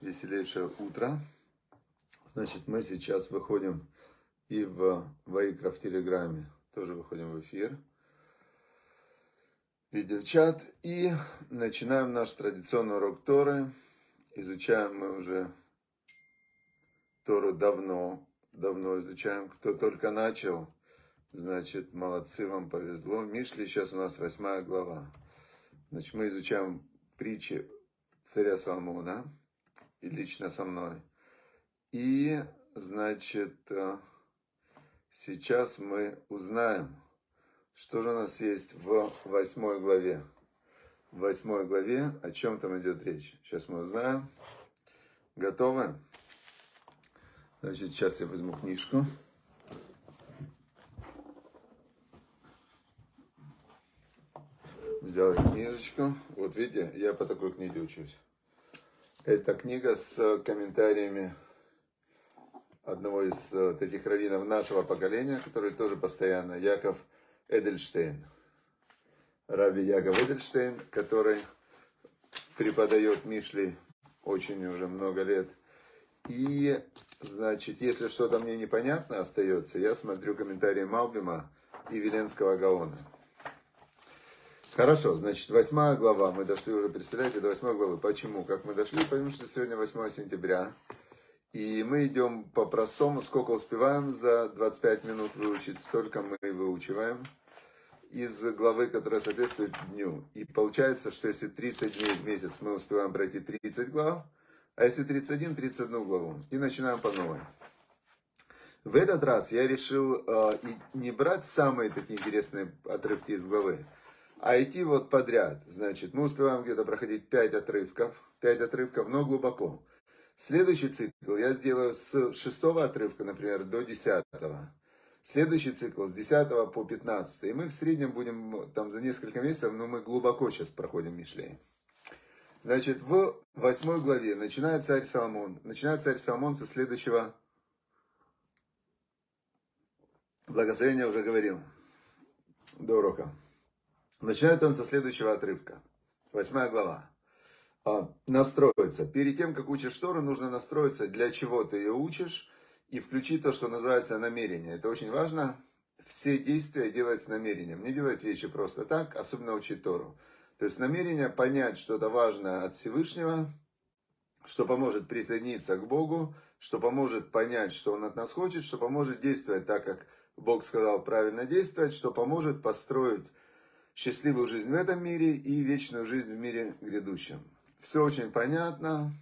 Веселейшее утро. Значит, мы сейчас выходим и в Ваикра в Телеграме. Тоже выходим в эфир. Видеочат. И начинаем наш традиционный урок Торы. Изучаем мы уже Тору давно. Давно изучаем. Кто только начал, значит, молодцы, вам повезло. Мишли сейчас у нас восьмая глава. Значит, мы изучаем притчи царя Соломона. И лично со мной. И, значит, э, сейчас мы узнаем, что же у нас есть в восьмой главе. В восьмой главе о чем там идет речь. Сейчас мы узнаем. Готовы? Значит, сейчас я возьму книжку. Взял книжечку. Вот видите, я по такой книге учусь. Это книга с комментариями одного из этих раввинов нашего поколения, который тоже постоянно, Яков Эдельштейн. Раби Яков Эдельштейн, который преподает Мишли очень уже много лет. И, значит, если что-то мне непонятно остается, я смотрю комментарии Малбима и Веленского Гаона. Хорошо, значит, восьмая глава, мы дошли уже, представляете, до восьмой главы. Почему? Как мы дошли? Потому что сегодня 8 сентября. И мы идем по-простому, сколько успеваем за 25 минут выучить, столько мы выучиваем из главы, которая соответствует дню. И получается, что если 30 дней в месяц мы успеваем пройти 30 глав, а если 31, 31 главу. И начинаем по новой. В этот раз я решил э, не брать самые такие интересные отрывки из главы, а идти вот подряд. Значит, мы успеваем где-то проходить 5 отрывков, 5 отрывков, но глубоко. Следующий цикл я сделаю с 6 отрывка, например, до 10. Следующий цикл с 10 по 15. И мы в среднем будем там за несколько месяцев, но мы глубоко сейчас проходим Мишлей. Значит, в восьмой главе начинает царь Соломон. Начинает царь Соломон со следующего благословения, уже говорил до урока. Начинает он со следующего отрывка. Восьмая глава. А, настроиться. Перед тем, как учишь Тору, нужно настроиться, для чего ты ее учишь, и включить то, что называется намерение. Это очень важно. Все действия делать с намерением. Не делать вещи просто так, особенно учить Тору. То есть намерение понять что-то важное от Всевышнего, что поможет присоединиться к Богу, что поможет понять, что Он от нас хочет, что поможет действовать так, как Бог сказал правильно действовать, что поможет построить счастливую жизнь в этом мире и вечную жизнь в мире грядущем. Все очень понятно,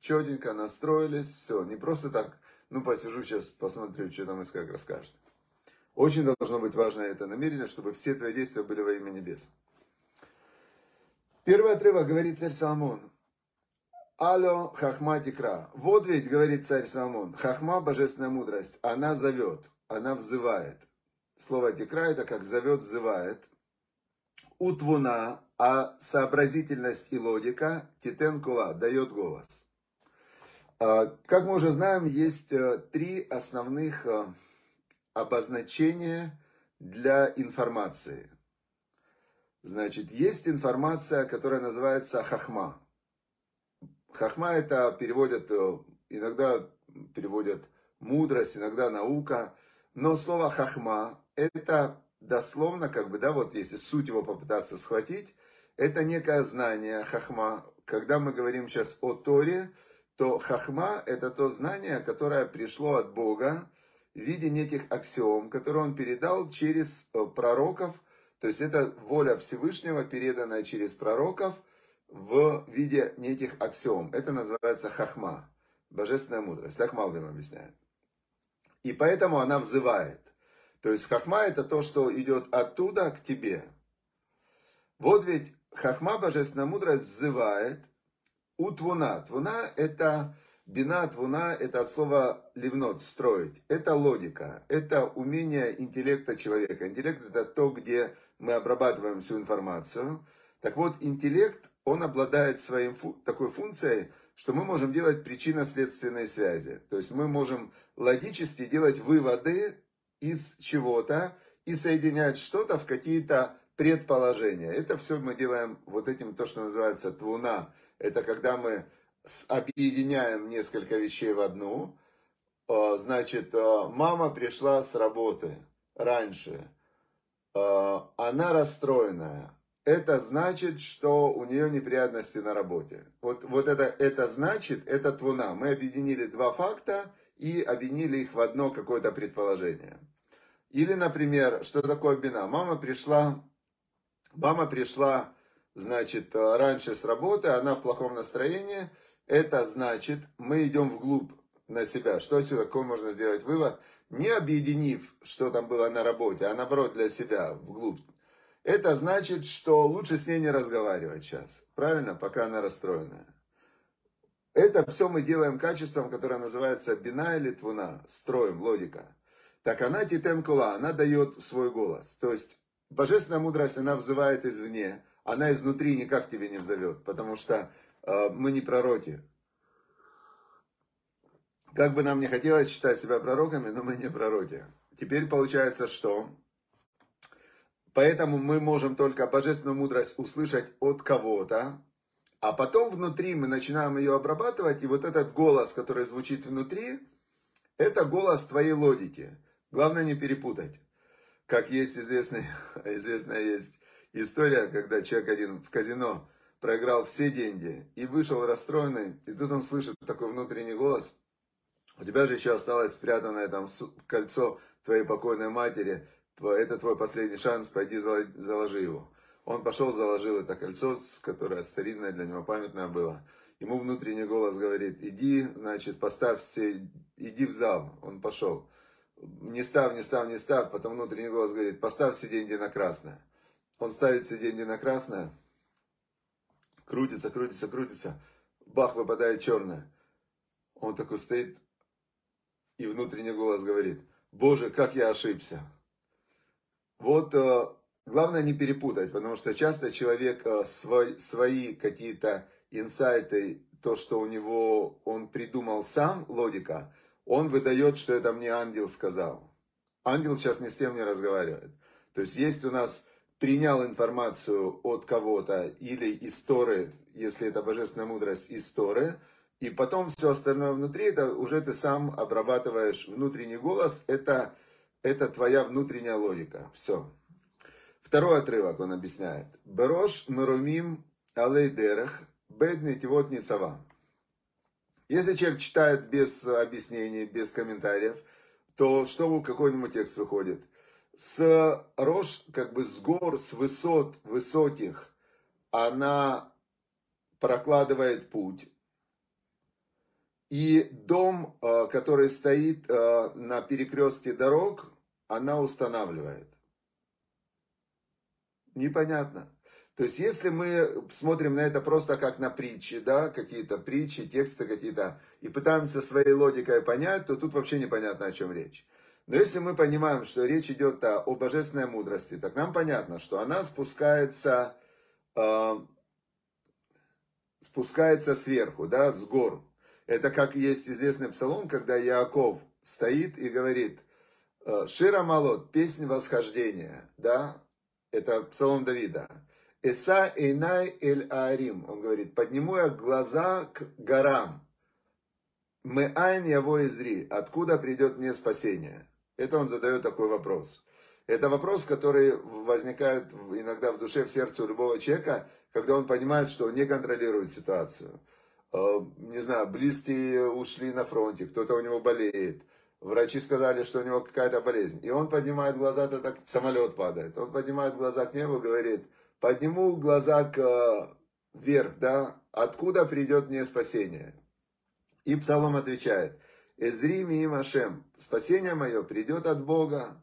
четенько настроились, все. Не просто так, ну посижу сейчас, посмотрю, что там Искак расскажет. Очень должно быть важно это намерение, чтобы все твои действия были во имя небес. Первый отрывок говорит царь Соломон. Алло, хахма тикра. Вот ведь, говорит царь Соломон, хахма, божественная мудрость, она зовет, она взывает. Слово тикра это как зовет, взывает утвуна, а сообразительность и логика титенкула дает голос. А, как мы уже знаем, есть э, три основных э, обозначения для информации. Значит, есть информация, которая называется хахма. Хахма это переводят, э, иногда переводят мудрость, иногда наука. Но слово хахма это дословно, как бы, да, вот если суть его попытаться схватить, это некое знание хахма. Когда мы говорим сейчас о Торе, то хахма – это то знание, которое пришло от Бога в виде неких аксиом, которые он передал через э, пророков, то есть это воля Всевышнего, переданная через пророков в виде неких аксиом. Это называется хахма, божественная мудрость. Так Малбим объясняет. И поэтому она взывает. То есть хахма это то, что идет оттуда к тебе. Вот ведь хахма, божественная мудрость, взывает у твуна. Твуна это бина, твуна это от слова ливнот, строить. Это логика, это умение интеллекта человека. Интеллект это то, где мы обрабатываем всю информацию. Так вот, интеллект, он обладает своей такой функцией, что мы можем делать причинно-следственные связи. То есть мы можем логически делать выводы из чего-то и соединять что-то в какие-то предположение. Это все мы делаем вот этим, то, что называется твуна. Это когда мы объединяем несколько вещей в одну. А, значит, а, мама пришла с работы раньше. А, она расстроенная. Это значит, что у нее неприятности на работе. Вот, вот это, это значит, это твуна. Мы объединили два факта и объединили их в одно какое-то предположение. Или, например, что такое бина? Мама пришла, мама пришла, значит, раньше с работы, она в плохом настроении. Это значит, мы идем вглубь на себя. Что отсюда, какой можно сделать вывод? Не объединив, что там было на работе, а наоборот для себя, вглубь. Это значит, что лучше с ней не разговаривать сейчас. Правильно? Пока она расстроенная. Это все мы делаем качеством, которое называется бина или твуна, строим, логика. Так она титенкула, она дает свой голос. То есть божественная мудрость, она взывает извне, она изнутри никак тебе не взовет, потому что э, мы не пророки. Как бы нам не хотелось считать себя пророками, но мы не пророки. Теперь получается, что Поэтому мы можем только божественную мудрость услышать от кого-то, а потом внутри мы начинаем ее обрабатывать, и вот этот голос, который звучит внутри, это голос твоей логики. Главное не перепутать. Как есть известный, известная есть история, когда человек один в казино проиграл все деньги и вышел расстроенный, и тут он слышит такой внутренний голос, у тебя же еще осталось спрятанное там кольцо твоей покойной матери, это твой последний шанс, пойди заложи его. Он пошел, заложил это кольцо, которое старинное для него, памятное было. Ему внутренний голос говорит, иди, значит, поставь все, иди в зал. Он пошел. Не став, не став, не став, потом внутренний голос говорит, поставь все деньги на красное. Он ставит все деньги на красное, крутится, крутится, крутится, бах, выпадает черное. Он такой стоит, и внутренний голос говорит, Боже, как я ошибся. Вот э, главное не перепутать, потому что часто человек э, свой, свои какие-то инсайты, то, что у него он придумал сам, логика, он выдает, что это мне ангел сказал. Ангел сейчас ни с тем не разговаривает. То есть есть у нас принял информацию от кого-то или из Торы, если это божественная мудрость из Торы, и потом все остальное внутри, это уже ты сам обрабатываешь внутренний голос, это это твоя внутренняя логика. Все. Второй отрывок он объясняет. Берош мерумим алейдерех бедный тивот ницава. Если человек читает без объяснений, без комментариев, то что какой-нибудь текст выходит? С рож, как бы с гор, с высот высоких, она прокладывает путь. И дом, э, который стоит э, на перекрестке дорог, она устанавливает. Непонятно. То есть, если мы смотрим на это просто как на притчи, да, какие-то притчи, тексты какие-то, и пытаемся своей логикой понять, то тут вообще непонятно, о чем речь. Но если мы понимаем, что речь идет о, о божественной мудрости, так нам понятно, что она спускается, э, спускается сверху, да, с гор. Это как есть известный псалом, когда Яаков стоит и говорит – Э, Шира Малот, песня восхождения, да, это псалом Давида. Эса Эйнай Эль Аарим, он говорит, подниму я глаза к горам. Мы айн его изри, откуда придет мне спасение? Это он задает такой вопрос. Это вопрос, который возникает иногда в душе, в сердце у любого человека, когда он понимает, что он не контролирует ситуацию. Э, не знаю, близкие ушли на фронте, кто-то у него болеет, Врачи сказали, что у него какая-то болезнь. И он поднимает глаза, то так самолет падает. Он поднимает глаза к небу и говорит, подниму глаза к э, вверх, да, откуда придет мне спасение? И Псалом отвечает, Эзри ми Машем, спасение мое придет от Бога.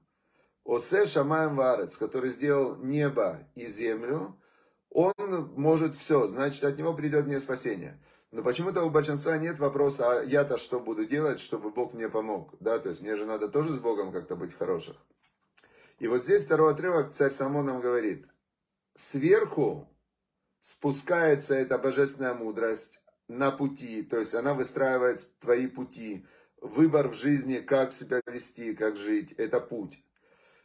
Осе Шамаем Варец, который сделал небо и землю, он может все, значит, от него придет мне спасение. Но почему-то у большинства нет вопроса, а я-то что буду делать, чтобы Бог мне помог? Да, то есть мне же надо тоже с Богом как-то быть хороших. И вот здесь второй отрывок царь Самон нам говорит. Сверху спускается эта божественная мудрость на пути, то есть она выстраивает твои пути. Выбор в жизни, как себя вести, как жить, это путь.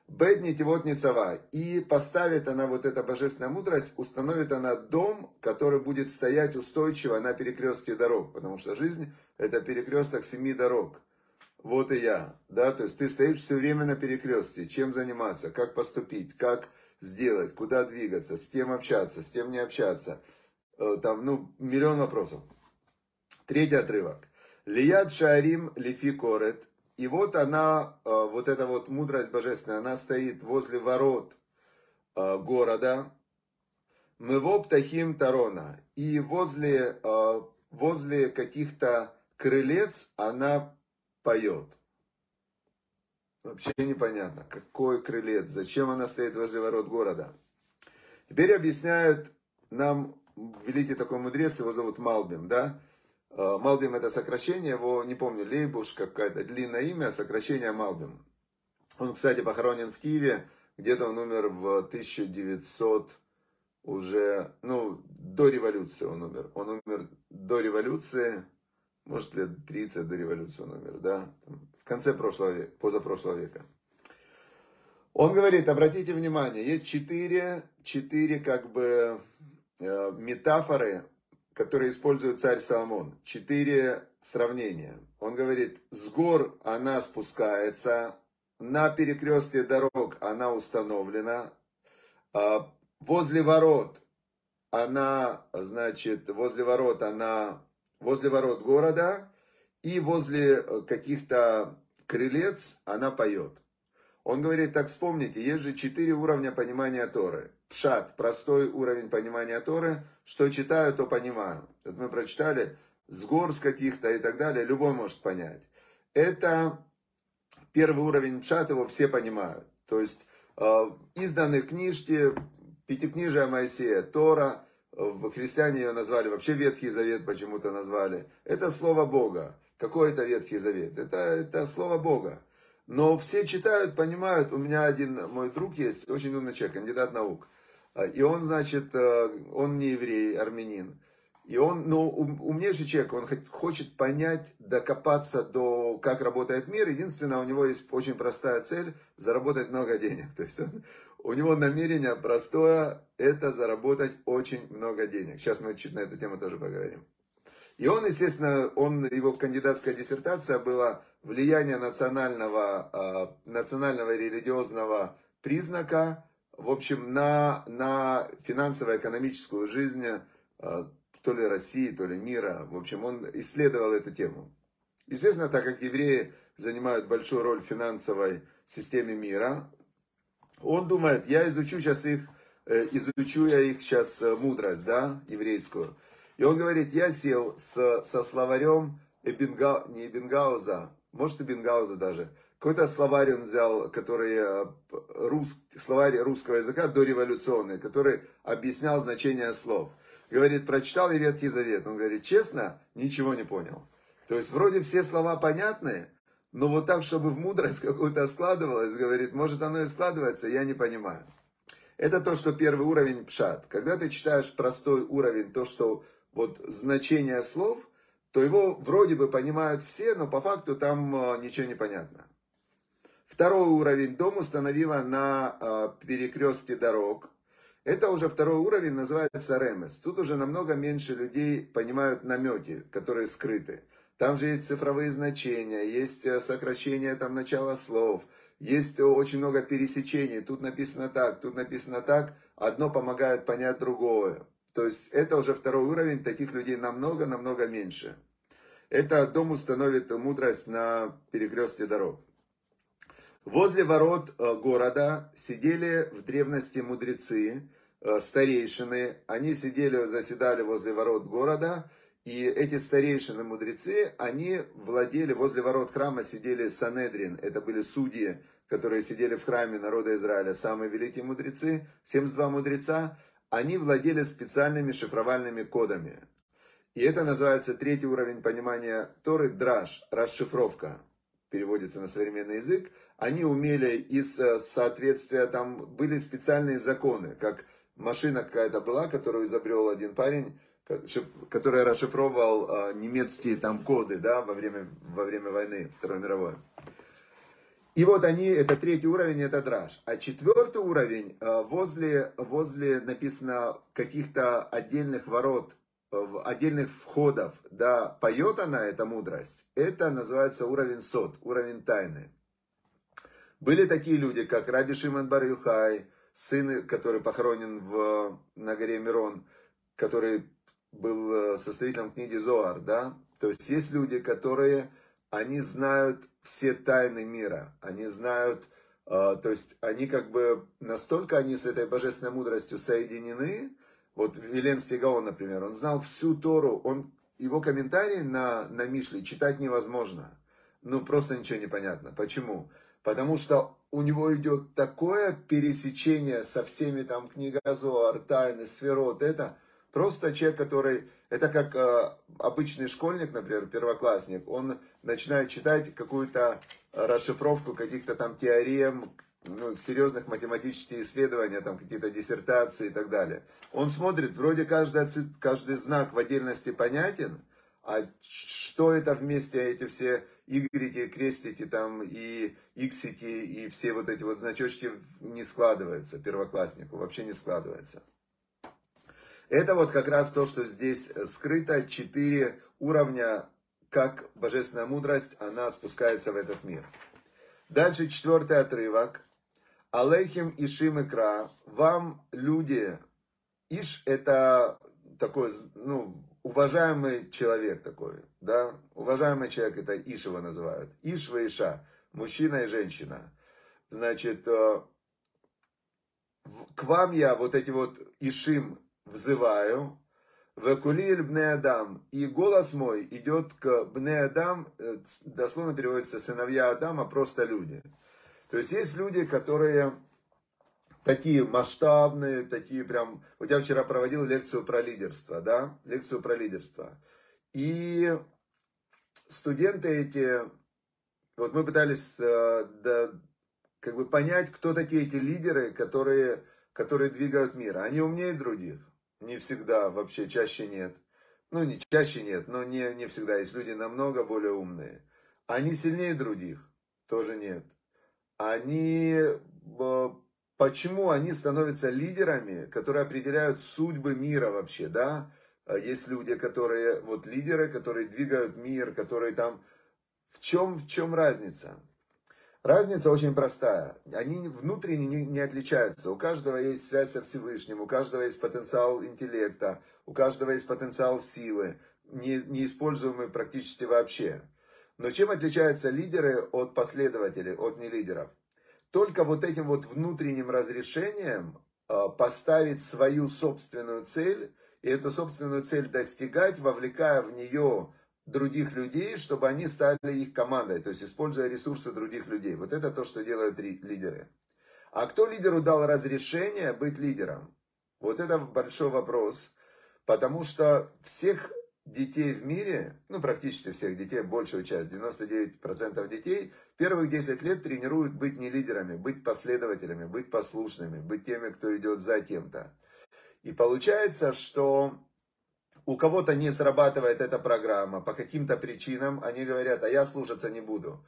Беднити вот Ницава. И поставит она вот эта божественная мудрость, установит она дом, который будет стоять устойчиво на перекрестке дорог. Потому что жизнь это перекресток семи дорог. Вот и я. Да? То есть ты стоишь все время на перекрестке. Чем заниматься, как поступить, как сделать, куда двигаться, с кем общаться, с кем не общаться. Э, там, ну, миллион вопросов. Третий отрывок. Лияд шарим лифи корет. И вот она, э, вот эта вот мудрость божественная, она стоит возле ворот э, города. Мево птахим тарона. И возле, возле каких-то крылец она поет. Вообще непонятно, какой крылец, зачем она стоит возле ворот города. Теперь объясняют нам великий такой мудрец, его зовут Малбим, да? Э, Малбим это сокращение, его, не помню, Лейбуш, какое-то длинное имя, сокращение Малбим. Он, кстати, похоронен в Киеве, где-то он умер в 1900 уже, ну, до революции он умер. Он умер до революции, может, лет 30 до революции он умер, да, конце прошлого века, позапрошлого века. Он говорит, обратите внимание, есть четыре, четыре как бы э, метафоры, которые использует царь Соломон. Четыре сравнения. Он говорит, с гор она спускается, на перекрестке дорог она установлена, а возле ворот она, значит, возле ворот она возле ворот города и возле э, каких-то крылец она поет. Он говорит, так вспомните, есть же четыре уровня понимания Торы. Пшат, простой уровень понимания Торы, что читаю, то понимаю. Это мы прочитали с гор с каких-то и так далее, любой может понять. Это первый уровень пшат, его все понимают. То есть э, изданные книжки, пятикнижия Моисея, Тора, в христиане ее назвали, вообще Ветхий Завет почему-то назвали. Это Слово Бога. Какой это Ветхий Завет? Это, это Слово Бога. Но все читают, понимают. У меня один мой друг есть, очень умный человек, кандидат наук. И он, значит, э, он не еврей, армянин. И он, ну, умнейший человек, он хочет понять, докопаться до, как работает мир. Единственное, у него есть очень простая цель – заработать много денег. То есть он, у него намерение простое – это заработать очень много денег. Сейчас мы чуть на эту тему тоже поговорим. И он, естественно, он, его кандидатская диссертация была влияние национального, а, национального религиозного признака, в общем, на, на финансово-экономическую жизнь а, то ли России, то ли мира. В общем, он исследовал эту тему. Естественно, так как евреи занимают большую роль в финансовой системе мира, он думает, я изучу сейчас их, э, изучу я их сейчас э, мудрость, да, еврейскую. И он говорит, я сел с, со словарем Эбенга, не Эбенгауза, может Эбенгауза даже, какой-то словарь он взял, который, э, рус, словарь русского языка дореволюционный, который объяснял значение слов. Говорит, прочитал и Ветхий Завет. Он говорит, честно, ничего не понял. То есть, вроде все слова понятны, но вот так, чтобы в мудрость какую-то складывалось, говорит, может оно и складывается, я не понимаю. Это то, что первый уровень пшат. Когда ты читаешь простой уровень, то, что вот значение слов, то его вроде бы понимают все, но по факту там э, ничего не понятно. Второй уровень дом установила на э, перекрестке дорог. Это уже второй уровень, называется ремес. Тут уже намного меньше людей понимают намети, которые скрыты. Там же есть цифровые значения, есть э, сокращение там начала слов, есть очень много пересечений. Тут написано так, тут написано так. Одно помогает понять другое. То есть это уже второй уровень, таких людей намного-намного меньше. Это дом установит мудрость на перекрестке дорог. Возле ворот э, города сидели в древности мудрецы, э, старейшины. Они сидели, заседали возле ворот города – и эти старейшины мудрецы, они владели, возле ворот храма сидели Санедрин, это были судьи, которые сидели в храме народа Израиля, самые великие мудрецы, 72 мудреца, они владели специальными шифровальными кодами. И это называется третий уровень понимания Торы, драж, расшифровка, переводится на современный язык. Они умели из э, соответствия, там были специальные законы, как машина какая-то была, которую изобрел один парень, который расшифровывал а, немецкие там коды, да, во время, во время войны Второй мировой. И вот они, это третий уровень, это драж. А четвертый уровень, э, возле, возле написано каких-то отдельных ворот, э, отдельных входов, да, поет она, эта мудрость. Это называется уровень сот, уровень тайны. Были такие люди, как Раби Шимон Бар Юхай, сын, который похоронен в, на горе Мирон, который был э, составителем книги Зоар, да. То есть есть люди, которые, они знают все тайны мира, они знают, э, то есть они как бы настолько они с этой божественной мудростью соединены, вот Веленский Гаон, например, он знал всю Тору, он, его комментарии на, на Мишле читать невозможно. Ну, просто ничего не понятно. Почему? Потому что у него идет такое пересечение со всеми там книга Зоар, Тайны, Сферот, это просто человек, который это как э, обычный школьник, например, первоклассник, он начинает читать какую-то расшифровку каких-то там теорем, ну, серьезных математических исследований, там какие-то диссертации и так далее. Он смотрит, вроде каждый, каждый знак в отдельности понятен, а что это вместе, эти все игрики, крестики там и иксики и все вот эти вот значочки не складываются первокласснику, вообще не складывается. Это вот как раз то, что здесь скрыто, четыре уровня, как божественная мудрость, она спускается в этот мир. Дальше четвертый отрывок. Алейхим Ишим Икра. Вам люди, Иш это такой, ну, уважаемый человек такой, да, уважаемый человек, это Иш его называют. Иш Иша, мужчина и женщина. Значит, э, к вам я вот эти вот Ишим взываю, Векулиль бне Адам, и голос мой идет к бне Адам, э, дословно переводится сыновья Адама, просто люди. То есть есть люди, которые такие масштабные, такие прям... Вот я вчера проводил лекцию про лидерство, да, лекцию про лидерство. И студенты эти, вот мы пытались э, да, как бы понять, кто такие эти лидеры, которые, которые двигают мир. Они умнее других. Не всегда, вообще чаще нет. Ну, не чаще нет, но не, не всегда. Есть люди намного более умные. Они сильнее других? Тоже нет. Они... Почему они становятся лидерами, которые определяют судьбы мира вообще, да? Есть люди, которые, вот лидеры, которые двигают мир, которые там... В чем, в чем разница? Разница очень простая. Они внутренне не, не отличаются. У каждого есть связь со Всевышним, у каждого есть потенциал интеллекта, у каждого есть потенциал силы, не, неиспользуемый практически вообще. Но чем отличаются лидеры от последователей, от нелидеров? Только вот этим вот внутренним разрешением а, поставить свою собственную цель, и эту собственную цель достигать, вовлекая в нее других людей, чтобы они стали их командой, то есть используя ресурсы других людей. Вот это то, что делают лидеры. А кто лидеру дал разрешение быть лидером? Вот это большой вопрос, потому что всех детей в мире, ну практически всех детей, большую часть, 99% детей, первых 10 лет тренируют быть не лидерами, быть последователями, быть послушными, быть теми, кто идет за кем-то. И получается, что у кого-то не срабатывает эта программа по каким-то причинам, они говорят, а я слушаться не буду.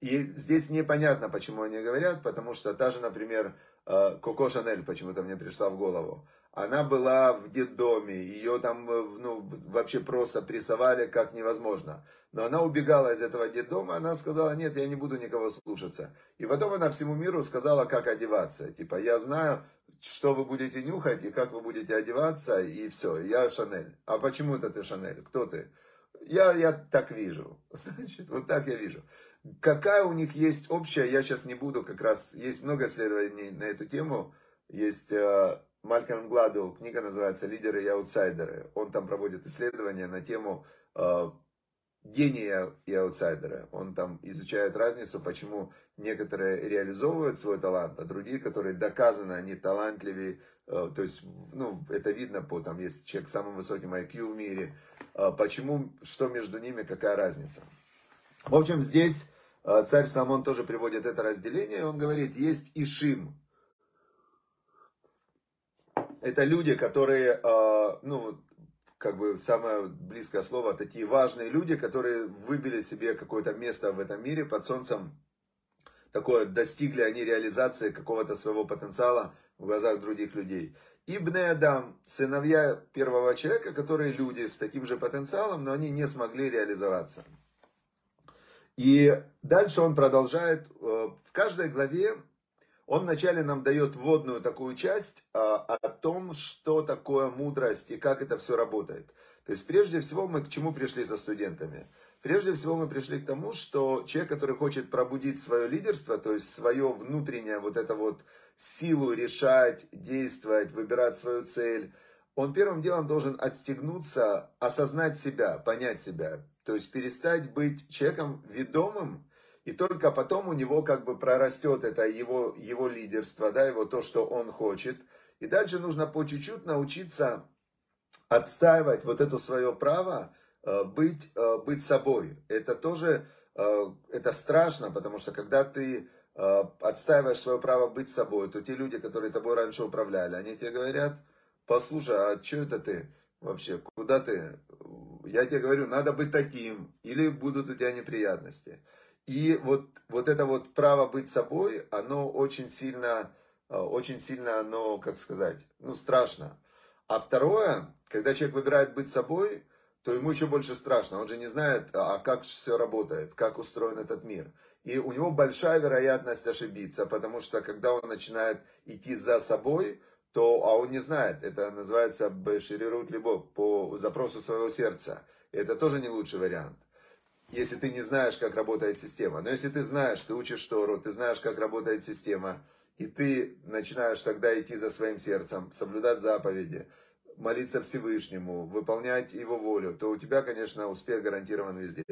И здесь непонятно, почему они говорят, потому что та же, например, э, Коко Шанель почему-то мне пришла в голову. Она была в детдоме, ее там э, ну, вообще просто прессовали как невозможно. Но она убегала из этого детдома, она сказала, нет, я не буду никого слушаться. И потом она всему миру сказала, как одеваться. Типа, я знаю, что вы будете нюхать и как вы будете одеваться, и все, я Шанель. А почему это ты Шанель? Кто ты? Я, я так вижу. Значит, вот так я вижу. Какая у них есть общая, я сейчас не буду, как раз есть много исследований на эту тему. Есть э, Малькольм Гладуэлл, книга называется «Лидеры и аутсайдеры». Он там проводит исследования на тему э, гения и аутсайдера. Он там изучает разницу, почему некоторые реализовывают свой талант, а другие, которые доказаны, они талантливее. Э, то есть, ну, это видно по, там есть человек с самым высоким IQ в мире. Э, почему, что между ними, какая разница. В общем, здесь э, царь Самон тоже приводит это разделение. Он говорит, есть Ишим. Это люди, которые, ну, как бы самое близкое слово, такие важные люди, которые выбили себе какое-то место в этом мире под солнцем. такое, достигли они реализации какого-то своего потенциала в глазах других людей. И Бне Адам, сыновья первого человека, которые люди с таким же потенциалом, но они не смогли реализоваться. И дальше он продолжает, э, в каждой главе он вначале нам дает вводную такую часть а, о том, что такое мудрость и как это все работает. То есть прежде всего мы к чему пришли со студентами? Прежде всего мы пришли к тому, что человек, который хочет пробудить свое лидерство, то есть свое внутреннее вот это вот силу решать, действовать, выбирать свою цель, он первым делом должен отстегнуться, осознать себя, понять себя. То есть перестать быть человеком ведомым, и только потом у него как бы прорастет это его, его лидерство, да, его то, что он хочет. И дальше нужно по чуть-чуть научиться отстаивать вот это свое право э, быть, э, быть собой. Это тоже, э, это страшно, потому что когда ты отстаиваешь свое право быть собой, то те люди, которые тобой раньше управляли, они тебе говорят, послушай, а что это ты вообще, куда ты? Я тебе говорю, надо быть таким, или будут у тебя неприятности. И вот, вот это вот право быть собой, оно очень сильно, э, очень сильно оно, как сказать, ну, страшно. А второе, когда человек выбирает быть собой, то ему еще больше страшно. Он же не знает, а как все работает, как устроен этот мир. И у него большая вероятность ошибиться, потому что когда он начинает идти за собой, то, а он не знает, это называется бешерирут либо по запросу своего сердца. Это тоже не лучший вариант если ты не знаешь, как работает система. Но если ты знаешь, ты учишь Тору, ты знаешь, как работает система, и ты начинаешь тогда идти за своим сердцем, соблюдать заповеди, молиться Всевышнему, выполнять его волю, то у тебя, конечно, успех гарантирован везде.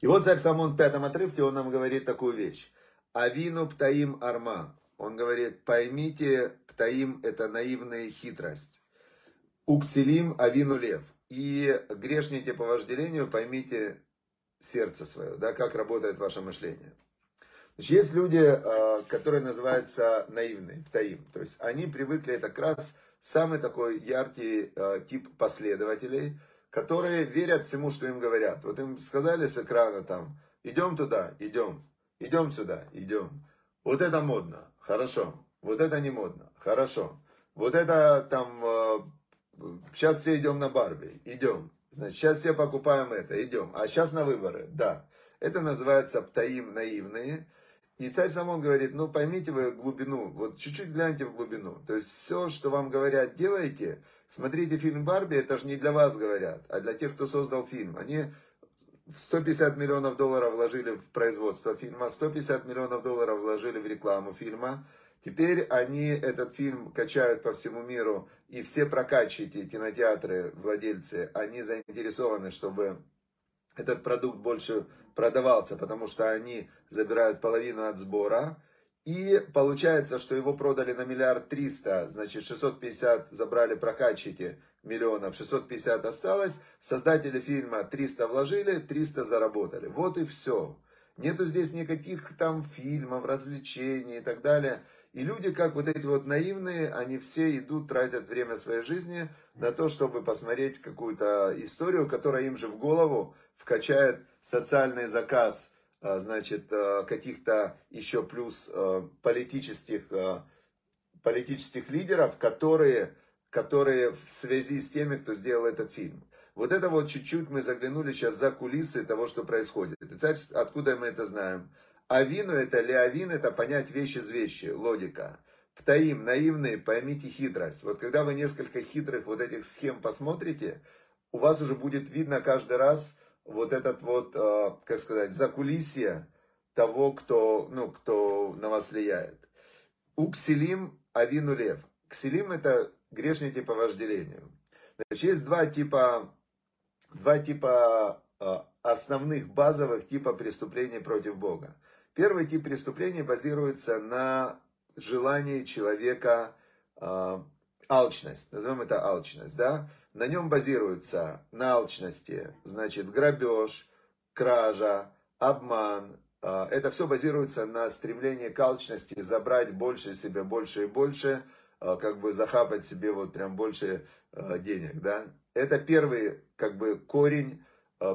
И вот царь Самон в пятом отрывке, он нам говорит такую вещь. Авину птаим арма. Он говорит, поймите, птаим это наивная хитрость. Укселим авину лев. И грешните по вожделению, поймите сердце свое, да, как работает ваше мышление. Значит, есть люди, а, которые называются наивные, птаим. То есть они привыкли, это как раз самый такой яркий а, тип последователей, которые верят всему, что им говорят. Вот им сказали с экрана там, идем туда, идем, идем сюда, идем. Вот это модно, хорошо. Вот это не модно, хорошо. Вот это там а, сейчас все идем на Барби, идем. Значит, сейчас все покупаем это, идем. А сейчас на выборы, да. Это называется птаим наивные. И царь Самон говорит, ну поймите вы глубину, вот чуть-чуть гляньте в глубину. То есть все, что вам говорят, делайте. Смотрите фильм Барби, это же не для вас говорят, а для тех, кто создал фильм. Они 150 миллионов долларов вложили в производство фильма, 150 миллионов долларов вложили в рекламу фильма. Теперь они этот фильм качают по всему миру, и все прокачиваете кинотеатры, владельцы, они заинтересованы, чтобы этот продукт больше продавался, потому что они забирают половину от сбора. И получается, что его продали на миллиард триста, значит 650 забрали, прокачите миллионов, 650 осталось. Создатели фильма 300 вложили, 300 заработали. Вот и все. Нету здесь никаких там фильмов, развлечений и так далее. И люди, как вот эти вот наивные, они все идут, тратят время своей жизни на то, чтобы посмотреть какую-то историю, которая им же в голову вкачает социальный заказ, а, значит, а, каких-то еще плюс а, политических, политических лидеров, которые, которые в связи с теми, кто сделал этот фильм. Вот это вот чуть-чуть мы заглянули сейчас за кулисы того, что происходит. И царь, откуда мы это знаем? Авину это, леавин это понять вещи из вещи, логика. Птаим, наивные, поймите хитрость. Вот когда вы несколько хитрых вот этих схем посмотрите, у вас уже будет видно каждый раз вот этот вот, э, как сказать, закулисье того, кто, ну, кто на вас влияет. У ксилим авину лев. Ксилим это грешники по вожделению. Значит, есть два типа, два типа э, основных базовых типа преступлений против Бога. Первый тип преступления базируется на желании человека э, алчность, назовем это алчность, да, на нем базируется на алчности, значит, грабеж, кража, обман, э, это все базируется на стремлении к алчности, забрать больше себе, больше и больше, э, как бы захапать себе вот прям больше э, денег, да. Это первый, как бы, корень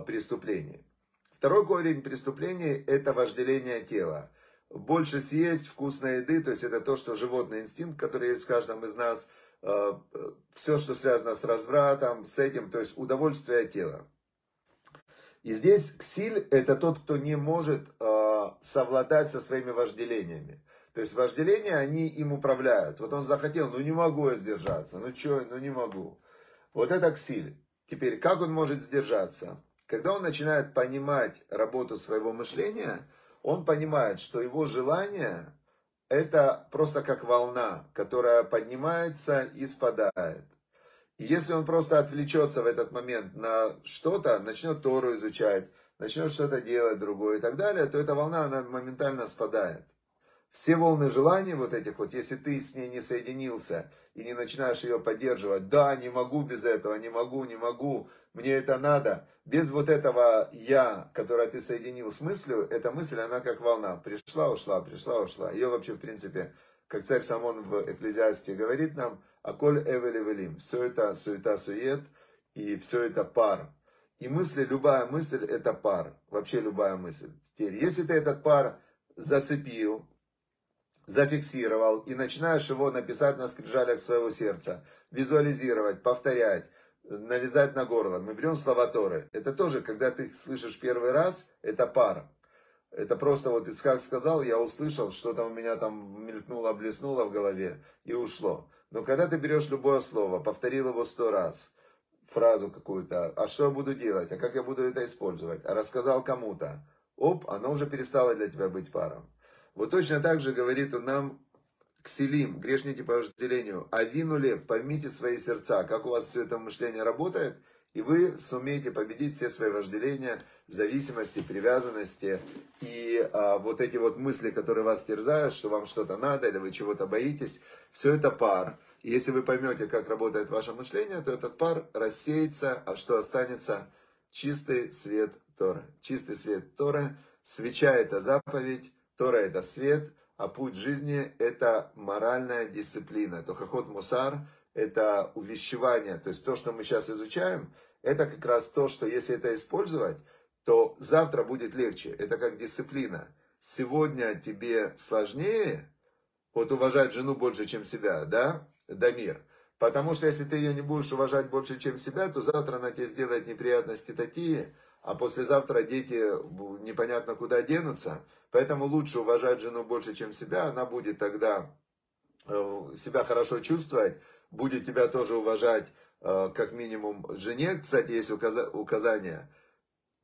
преступлений. Второй корень преступления – это вожделение тела. больше съесть вкусной еды, то есть это то, что животный инстинкт, который есть в каждом из нас, э, все, что связано с развратом, с этим, то есть удовольствие тела. И здесь ксиль это тот, кто не может э, совладать со своими вожделениями. То есть вожделения, они им управляют. Вот он захотел, ну не могу я сдержаться, ну что, ну не могу. Вот это ксиль. Теперь, как он может сдержаться? Когда он начинает понимать работу своего мышления, он понимает, что его желание это просто как волна, которая поднимается и спадает. И если он просто отвлечется в этот момент на что-то, начнет Тору изучать, начнет что-то делать другое и так далее, то эта волна, она моментально спадает. Все волны желаний вот этих вот, если ты с ней не соединился и не начинаешь ее поддерживать, да, не могу без этого, не могу, не могу, мне это надо. Без вот этого я, которое ты соединил с мыслью, эта мысль, она как волна. Пришла, ушла, пришла, ушла. Ее вообще, в принципе, как царь Самон в Экклезиасте говорит нам, «Аколь эвели велим». Все это суета-сует, и все это пар. И мысли, любая мысль, это пар. Вообще любая мысль. Теперь, если ты этот пар зацепил, зафиксировал, и начинаешь его написать на скрижалях своего сердца, визуализировать, повторять, налезать на горло. Мы берем слова Торы. Это тоже, когда ты их слышишь первый раз, это пара. Это просто вот Исхак сказал, я услышал, что-то у меня там мелькнуло, блеснуло в голове и ушло. Но когда ты берешь любое слово, повторил его сто раз, фразу какую-то, а что я буду делать, а как я буду это использовать, а рассказал кому-то, оп, оно уже перестало для тебя быть паром. Вот точно так же говорит он нам кселим, грешники по вожделению, а винули, поймите свои сердца, как у вас все это мышление работает, и вы сумеете победить все свои вожделения, зависимости, привязанности и а, вот эти вот мысли, которые вас терзают, что вам что-то надо или вы чего-то боитесь, все это пар. И если вы поймете, как работает ваше мышление, то этот пар рассеется, а что останется? Чистый свет Торы. Чистый свет Торы. Свеча – это заповедь, Тора – это свет – а путь жизни – это моральная дисциплина. То хохот мусар – это увещевание. То есть то, что мы сейчас изучаем, это как раз то, что если это использовать, то завтра будет легче. Это как дисциплина. Сегодня тебе сложнее, вот уважать жену больше, чем себя, да, Дамир. Потому что если ты ее не будешь уважать больше, чем себя, то завтра она тебе сделает неприятности такие, а послезавтра дети непонятно куда денутся. Поэтому лучше уважать жену больше, чем себя. Она будет тогда э, себя хорошо чувствовать, будет тебя тоже уважать, э, как минимум, жене. Кстати, есть указание.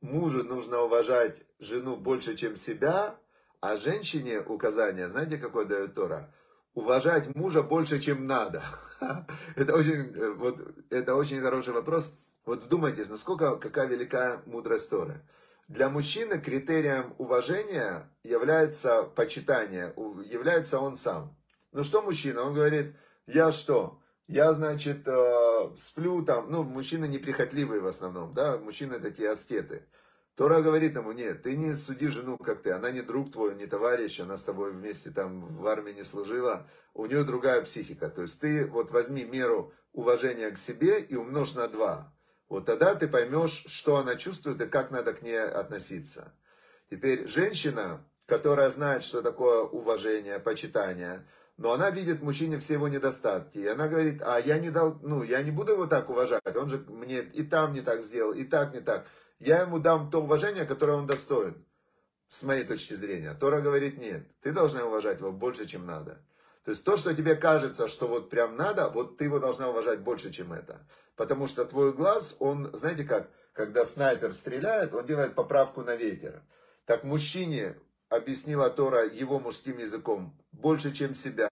Мужу нужно уважать жену больше, чем себя, а женщине указание, знаете, какое дает Тора? Уважать мужа больше, чем надо. Это очень, э, вот, это очень хороший вопрос. Вот вдумайтесь, насколько, какая велика мудрость Торы. Для мужчины критерием уважения является почитание, является он сам. Ну что мужчина? Он говорит, я что? Я, значит, э, сплю там, ну, мужчины неприхотливые в основном, да, мужчины такие аскеты. Тора говорит ему, нет, ты не суди жену, как ты, она не друг твой, не товарищ, она с тобой вместе там в армии не служила, у нее другая психика. То есть ты вот возьми меру уважения к себе и умножь на два. Вот тогда ты поймешь, что она чувствует и как надо к ней относиться. Теперь женщина, которая знает, что такое уважение, почитание, но она видит в мужчине все его недостатки. И она говорит, а я не, дал, ну, я не буду его так уважать, он же мне и там не так сделал, и так не так. Я ему дам то уважение, которое он достоин, с моей точки зрения. Тора говорит, нет, ты должна уважать его больше, чем надо. То есть то, что тебе кажется, что вот прям надо, вот ты его должна уважать больше, чем это. Потому что твой глаз, он, знаете как, когда снайпер стреляет, он делает поправку на ветер. Так мужчине объяснила Тора его мужским языком больше, чем себя.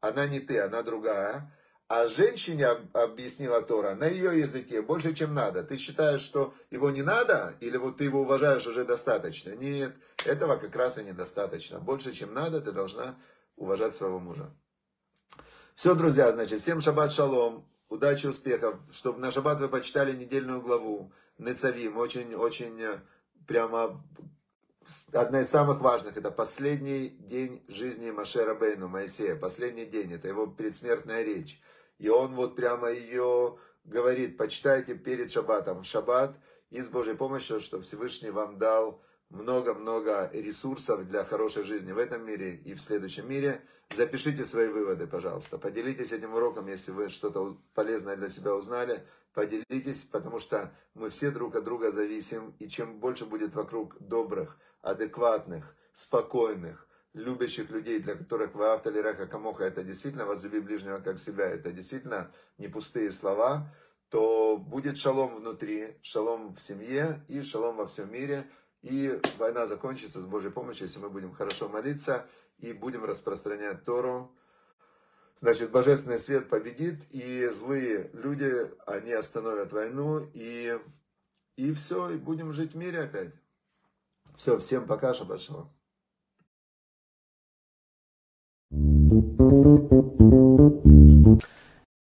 Она не ты, она другая. А женщине объяснила Тора на ее языке больше, чем надо. Ты считаешь, что его не надо, или вот ты его уважаешь уже достаточно? Нет, этого как раз и недостаточно. Больше, чем надо, ты должна уважать своего мужа. Все, друзья, значит, всем шаббат шалом, удачи, успехов, чтобы на шаббат вы почитали недельную главу Нецавим, очень-очень э, прямо одна из самых важных, это последний день жизни Машера Бейну, Моисея, последний день, это его предсмертная речь. И он вот прямо ее говорит, почитайте перед шаббатом, шаббат, и с Божьей помощью, чтобы Всевышний вам дал много-много ресурсов для хорошей жизни в этом мире и в следующем мире. Запишите свои выводы, пожалуйста. Поделитесь этим уроком, если вы что-то полезное для себя узнали. Поделитесь, потому что мы все друг от друга зависим. И чем больше будет вокруг добрых, адекватных, спокойных, любящих людей, для которых вы автор Лирака Камоха, это действительно возлюби ближнего как себя, это действительно не пустые слова, то будет шалом внутри, шалом в семье и шалом во всем мире. И война закончится с Божьей помощью, если мы будем хорошо молиться и будем распространять Тору. Значит, божественный свет победит, и злые люди, они остановят войну, и, и все, и будем жить в мире опять. Все, всем пока, шабашалом.